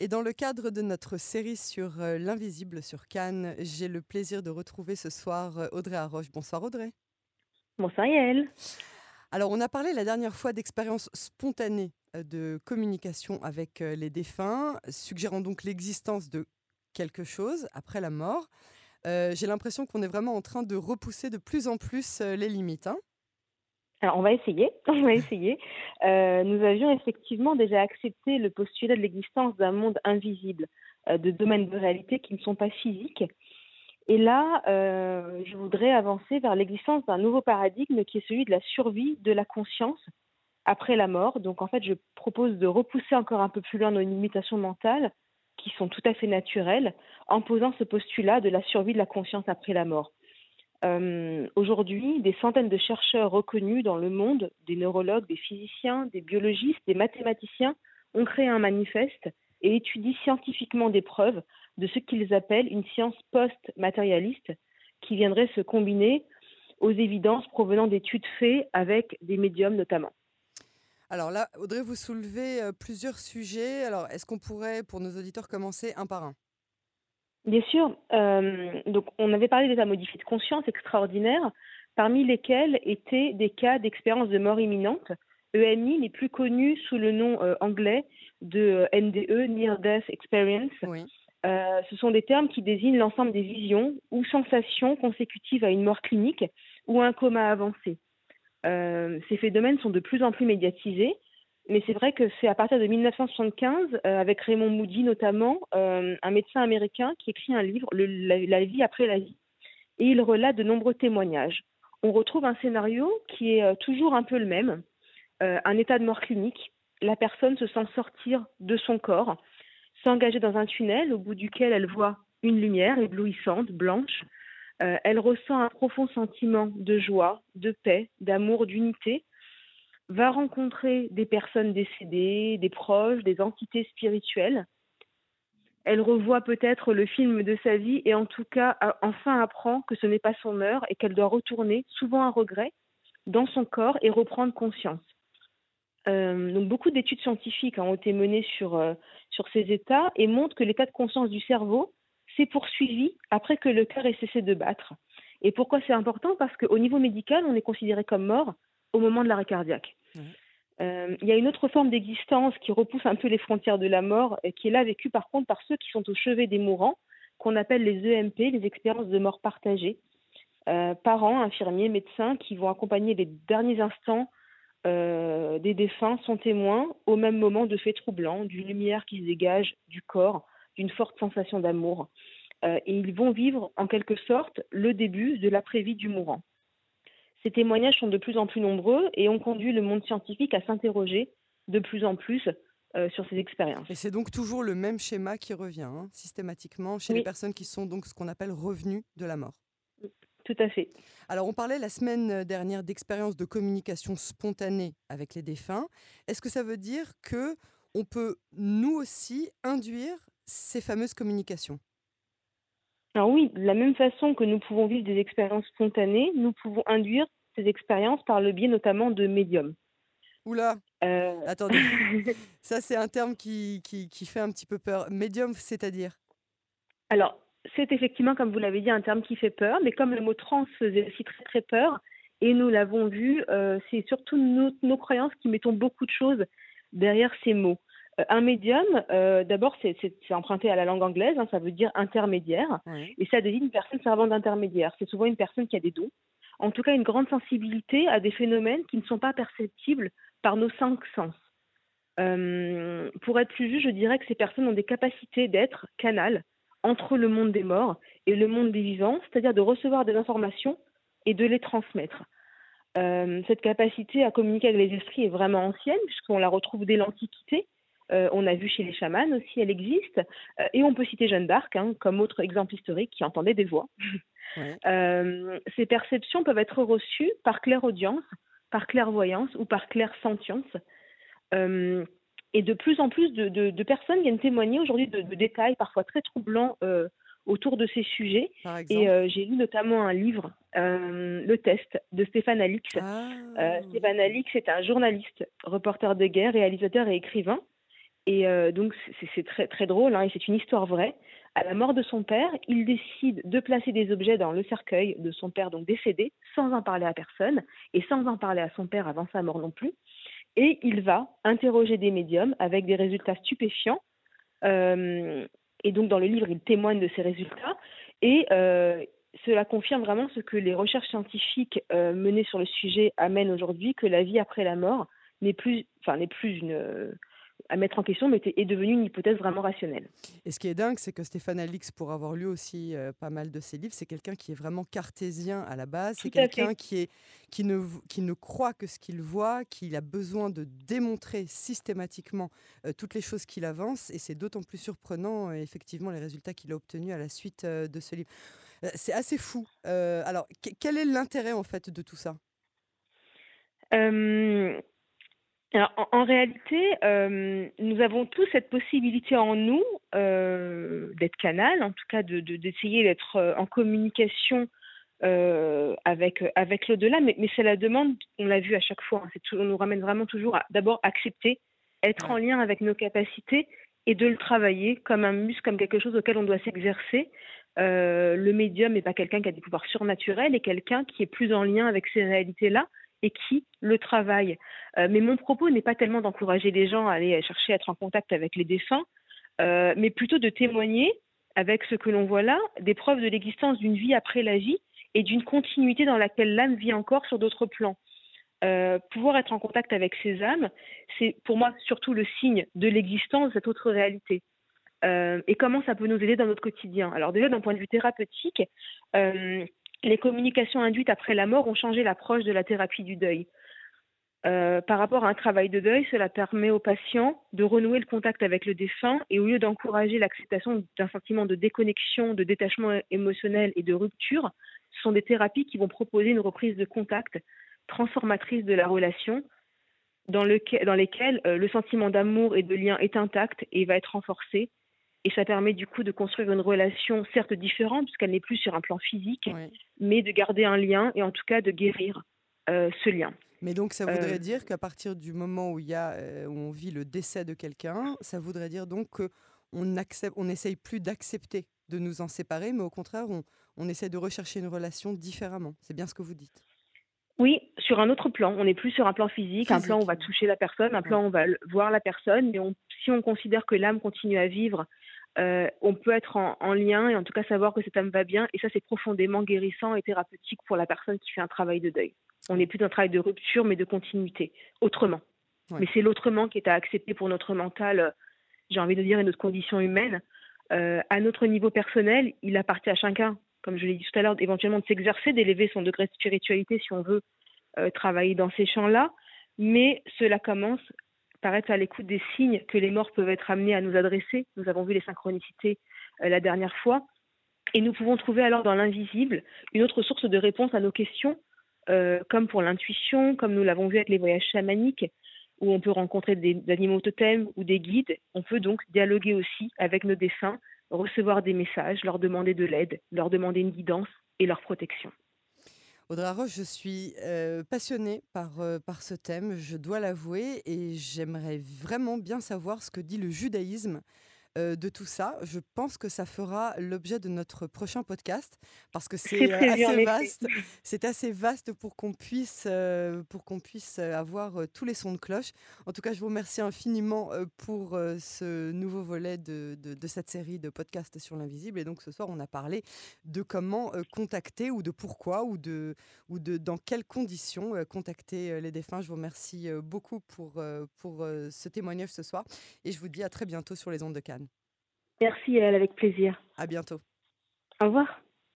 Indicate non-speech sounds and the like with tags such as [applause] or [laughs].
Et dans le cadre de notre série sur euh, l'invisible sur Cannes, j'ai le plaisir de retrouver ce soir euh, Audrey Arroche. Bonsoir Audrey. Bonsoir Yael. Alors on a parlé la dernière fois d'expériences spontanées euh, de communication avec les défunts, suggérant donc l'existence de quelque chose après la mort. j'ai l'impression qu'on est vraiment en train de repousser de plus en plus les limites. Hein. Alors, on va essayer. [laughs] On va essayer. Euh, nous avions effectivement déjà accepté le postulat de l'existence d'un monde invisible, euh, de domaines de réalité qui ne sont pas physiques. Et là, euh, je voudrais avancer vers l'existence d'un nouveau paradigme qui est celui de la survie de la conscience après la mort. Donc, en fait, je propose de repousser encore un peu plus loin nos limitations mentales, qui sont tout à fait naturelles, en posant ce postulat de la survie de la conscience après la mort. Euh, aujourd'hui, des centaines de chercheurs reconnus dans le monde, des neurologues, des physiciens, des biologistes, des mathématiciens, ont créé un manifeste et étudient scientifiquement des preuves de ce qu'ils appellent une science post-matérialiste qui viendrait se combiner aux évidences provenant d'études faites avec des médiums notamment. Alors là, Audrey, vous soulevez euh, plusieurs sujets. Alors, est-ce qu'on pourrait, pour nos auditeurs, commencer un par un? Bien sûr. Euh, donc, on avait parlé d'états modifiés de conscience extraordinaires, parmi lesquels étaient des cas d'expérience de mort imminente, EMI, les plus connus sous le nom euh, anglais de euh, NDE, Near Death Experience. ce sont des termes qui désignent l'ensemble des visions ou sensations consécutives à une mort clinique ou à un coma avancé. ces phénomènes sont de plus en plus médiatisés mais c'est vrai que c'est à partir de 1975, euh, avec Raymond Moody notamment, euh, un médecin américain qui écrit un livre, la, vie après la vie, et il relate de nombreux témoignages. On retrouve un scénario qui est euh, toujours un peu le même, un état de mort clinique. La personne se sent sortir de son corps, s'engager dans un tunnel au bout duquel elle voit une lumière éblouissante, blanche. elle ressent un profond sentiment de joie, de paix, d'amour, d'unité va rencontrer des personnes décédées, des proches, des entités spirituelles. Elle revoit peut-être le film de sa vie et en tout cas enfin apprend que ce n'est pas son heure et qu'elle doit retourner, souvent à regret, dans son corps et reprendre conscience. Euh, beaucoup d'études scientifiques ont été menées sur, euh, sur ces états et montrent que l'état de conscience du cerveau s'est poursuivi après que le cœur ait cessé de battre. Et pourquoi c'est important? Parce qu'au niveau médical, on est considéré comme mort au moment de l'arrêt cardiaque. Euh, il y a une autre forme d'existence qui repousse un peu les frontières de la mort qui est là vécue par contre par ceux qui sont au chevet des mourants, qu'on appelle les EMP, les expériences de mort partagées. Euh, parents, infirmiers, médecins qui vont accompagner les derniers instants euh, des défunts sont témoins au même moment de faits troublants, d'une lumière qui se dégage du corps, d'une forte sensation d'amour. et ils vont vivre en quelque sorte le début de l'après-vie du mourant. Ces témoignages sont de plus en plus nombreux et ont conduit le monde scientifique à s'interroger de plus en plus euh, sur ces expériences. Et c'est donc toujours le même schéma qui revient hein, systématiquement chez les personnes qui sont donc ce qu'on appelle revenus de la mort. Tout à fait. Alors, on parlait la semaine dernière d'expériences de communication spontanée avec les défunts. Est-ce que ça veut dire que on peut nous aussi induire ces fameuses communications? Alors oui, de la même façon que nous pouvons vivre des expériences spontanées, nous pouvons induire ces expériences par le biais notamment de médiums. Oula euh... Attendez, [laughs] ça c'est un terme qui, qui, qui, fait un petit peu peur. Médium, c'est-à-dire? Alors, c'est effectivement, comme vous l'avez dit, un terme qui fait peur, mais comme le mot trans faisait aussi très très peur, et nous l'avons vu, euh, c'est surtout nos, nos, croyances qui mettons beaucoup de choses derrière ces mots. Euh, un médium, euh, d'abord, c'est emprunté à la langue anglaise, hein, ça veut dire intermédiaire, et ça désigne une personne servant d'intermédiaire. C'est souvent une personne qui a des dons, en tout cas une grande sensibilité à des phénomènes qui ne sont pas perceptibles par nos cinq sens. Euh, pour être plus juste, je dirais que ces personnes ont des capacités d'être canal entre le monde des morts et le monde des vivants, c'est-à-dire de recevoir des informations et de les transmettre. cette capacité à communiquer avec les esprits est vraiment ancienne, puisqu'on la retrouve dès l'Antiquité, euh, on a vu chez les chamans aussi, elle existe. Euh, et on peut citer Jeanne d'Arc hein, comme autre exemple historique qui entendait des voix. [laughs] Euh, ces perceptions peuvent être reçues par clairaudience, par clairvoyance ou par clairsentience. et de plus en plus de, personnes viennent témoigner aujourd'hui de, détails parfois très troublants autour de ces sujets. Et j'ai lu notamment un livre, Le Test, de Stéphane Alix. Ah. Stéphane Alix est un journaliste, reporter de guerre, réalisateur et écrivain. Et donc, c'est très, très drôle, hein, et c'est une histoire vraie. À la mort de son père, il décide de placer des objets dans le cercueil de son père, donc décédé, sans en parler à personne, et sans en parler à son père avant sa mort non plus. Et il va interroger des médiums avec des résultats stupéfiants. et donc, dans le livre, il témoigne de ces résultats. Et cela confirme vraiment ce que les recherches scientifiques euh, menées sur le sujet amènent aujourd'hui, que la vie après la mort n'est plus, enfin, n'est plus une, à mettre en question, mais est devenue une hypothèse vraiment rationnelle. Et ce qui est dingue, c'est que Stéphane Alix, pour avoir lu aussi euh, pas mal de ses livres, c'est quelqu'un qui est vraiment cartésien à la base. C'est quelqu'un qui, est, qui, ne, qui ne croit que ce qu'il voit, qui a besoin de démontrer systématiquement euh, toutes les choses qu'il avance. Et c'est d'autant plus surprenant, effectivement, les résultats qu'il a obtenus à la suite de ce livre. Euh, c'est assez fou. Euh, alors, quel est l'intérêt en fait de tout ça? Alors, en, réalité, nous avons tous cette possibilité en nous d'être canal, en tout cas d'essayer de, d'être en communication avec, avec l'au-delà, mais, mais c'est la demande, on l'a vu à chaque fois, hein, on nous ramène vraiment toujours à d'abord accepter, être en lien avec nos capacités et de le travailler comme un muscle, comme quelque chose auquel on doit s'exercer. Euh, le médium n'est pas quelqu'un qui a des pouvoirs surnaturels, et quelqu'un qui est plus en lien avec ces réalités-là et qui le travaille. Euh, mais mon propos n'est pas tellement d'encourager les gens à aller chercher à être en contact avec les défunts, euh, mais plutôt de témoigner avec ce que l'on voit là, des preuves de l'existence d'une vie après la vie et d'une continuité dans laquelle l'âme vit encore sur d'autres plans. pouvoir être en contact avec ces âmes, c'est pour moi surtout le signe de l'existence de cette autre réalité. Euh, et comment ça peut nous aider dans notre quotidien? Alors déjà, d'un point de vue thérapeutique, euh, les communications induites après la mort ont changé l'approche de la thérapie du deuil. Euh, par rapport à un travail de deuil, cela permet aux patients de renouer le contact avec le défunt et au lieu d'encourager l'acceptation d'un sentiment de déconnexion, de détachement émotionnel et de rupture, ce sont des thérapies qui vont proposer une reprise de contact transformatrice de la relation dans, dans lesquelles le sentiment d'amour et de lien est intact et va être renforcé et ça permet du coup de construire une relation certes différente, puisqu'elle n'est plus sur un plan physique, mais de garder un lien et en tout cas de guérir euh, ce lien. Mais donc ça voudrait euh, dire qu'à partir du moment où, il y a, euh, où on vit le décès de quelqu'un, ça voudrait dire donc qu'on accepte, on n'essaye plus d'accepter de nous en séparer, mais au contraire, on, on essaie de rechercher une relation différemment. C'est bien ce que vous dites. Oui, sur un autre plan. On n'est plus sur un plan physique, un plan où on va toucher la personne, un plan où on va voir la personne. Mais si on considère que l'âme continue à vivre, euh, on peut être en, lien et en tout cas savoir que cette âme va bien. Et ça, c'est profondément guérissant et thérapeutique pour la personne qui fait un travail de deuil. On n'est plus dans un travail de rupture, mais de continuité, autrement. Mais c'est l'autrement qui est à accepter pour notre mental, euh, j'ai envie de dire, et notre condition humaine. Euh, à notre niveau personnel, il appartient à chacun comme je l'ai dit tout à l'heure, éventuellement de s'exercer, d'élever son degré de spiritualité si on veut euh, travailler dans ces champs-là. Mais cela commence par être à l'écoute des signes que les morts peuvent être amenés à nous adresser. Nous avons vu les synchronicités euh, la dernière fois. Et nous pouvons trouver alors dans l'invisible une autre source de réponse à nos questions, euh, comme pour l'intuition, comme nous l'avons vu avec les voyages chamaniques, où on peut rencontrer des animaux totems ou des guides. On peut donc dialoguer aussi avec nos défunts recevoir des messages, leur demander de l'aide, leur demander une guidance et leur protection. Audra Roche, je suis euh, passionnée par, euh, par ce thème, je dois l'avouer, et j'aimerais vraiment bien savoir ce que dit le judaïsme euh, de tout ça. Je pense que ça fera l'objet de notre prochain podcast parce que c'est euh, assez vaste. C'est assez vaste pour qu'on puisse, euh, pour qu'on puisse avoir tous les sons de cloche. En tout cas, je vous remercie infiniment pour ce nouveau volet de, de, cette série de podcasts sur l'invisible. Et donc ce soir, on a parlé de comment contacter ou de pourquoi ou de, ou de dans quelles conditions contacter les défunts. Je vous remercie beaucoup pour, pour ce témoignage ce soir et je vous dis à très bientôt sur les ondes de Cannes. Merci, elle, avec plaisir. À bientôt. Au revoir.